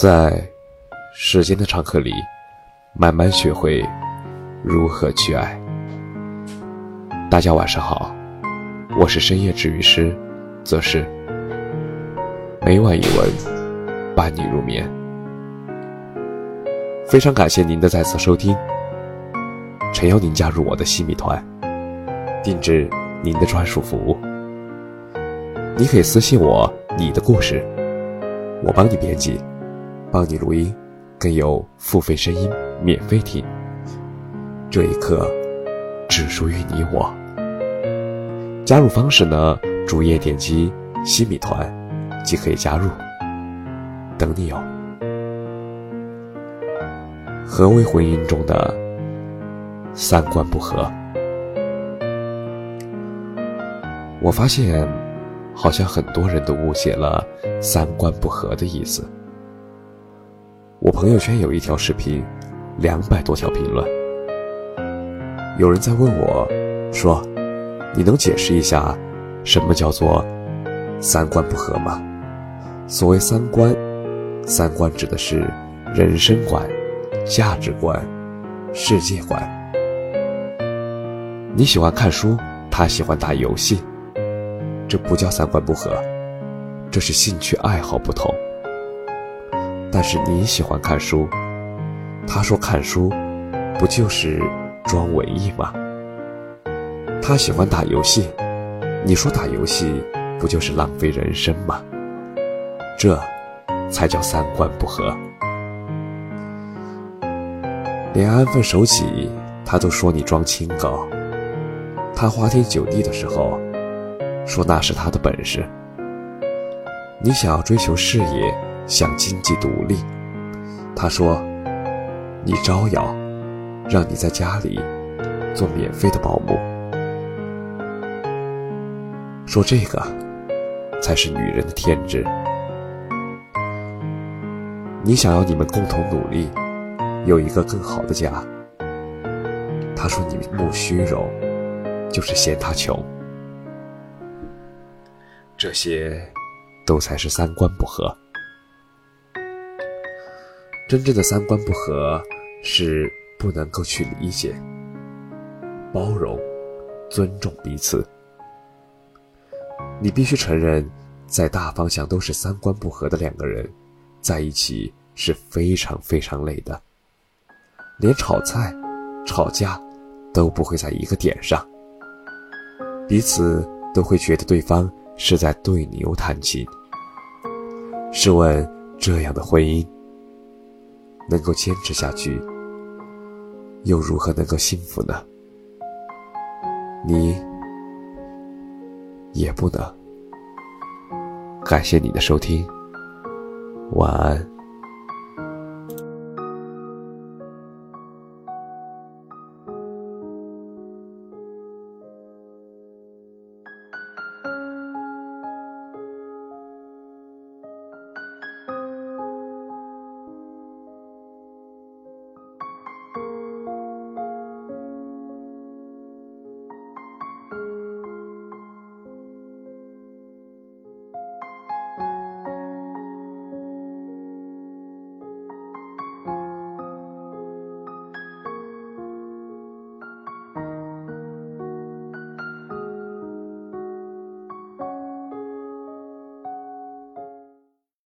在时间的长河里，慢慢学会如何去爱。大家晚上好，我是深夜治愈师，则是每晚一文伴你入眠。非常感谢您的再次收听，诚邀您加入我的西米团，定制您的专属服务。你可以私信我你的故事，我帮你编辑，帮你录音，更有付费声音免费听。这一刻只属于你我。加入方式呢？主页点击西米团即可以加入，等你哦。何为婚姻中的三观不合？我发现。好像很多人都误解了“三观不合”的意思。我朋友圈有一条视频，两百多条评论。有人在问我，说：“你能解释一下，什么叫做三观不合吗？”所谓三观，三观指的是人生观、价值观、世界观。你喜欢看书，他喜欢打游戏。这不叫三观不合，这是兴趣爱好不同。但是你喜欢看书，他说看书，不就是装文艺吗？他喜欢打游戏，你说打游戏不就是浪费人生吗？这，才叫三观不合。连安分守己，他都说你装清高。他花天酒地的时候。说那是他的本事。你想要追求事业，想经济独立，他说，你招摇，让你在家里做免费的保姆。说这个，才是女人的天职。你想要你们共同努力，有一个更好的家。他说你慕虚荣，就是嫌他穷。这些，都才是三观不合。真正的三观不合，是不能够去理解、包容、尊重彼此。你必须承认，在大方向都是三观不合的两个人，在一起是非常非常累的，连炒菜、吵架都不会在一个点上，彼此都会觉得对方。是在对牛弹琴。试问，这样的婚姻能够坚持下去，又如何能够幸福呢？你也不能。感谢你的收听，晚安。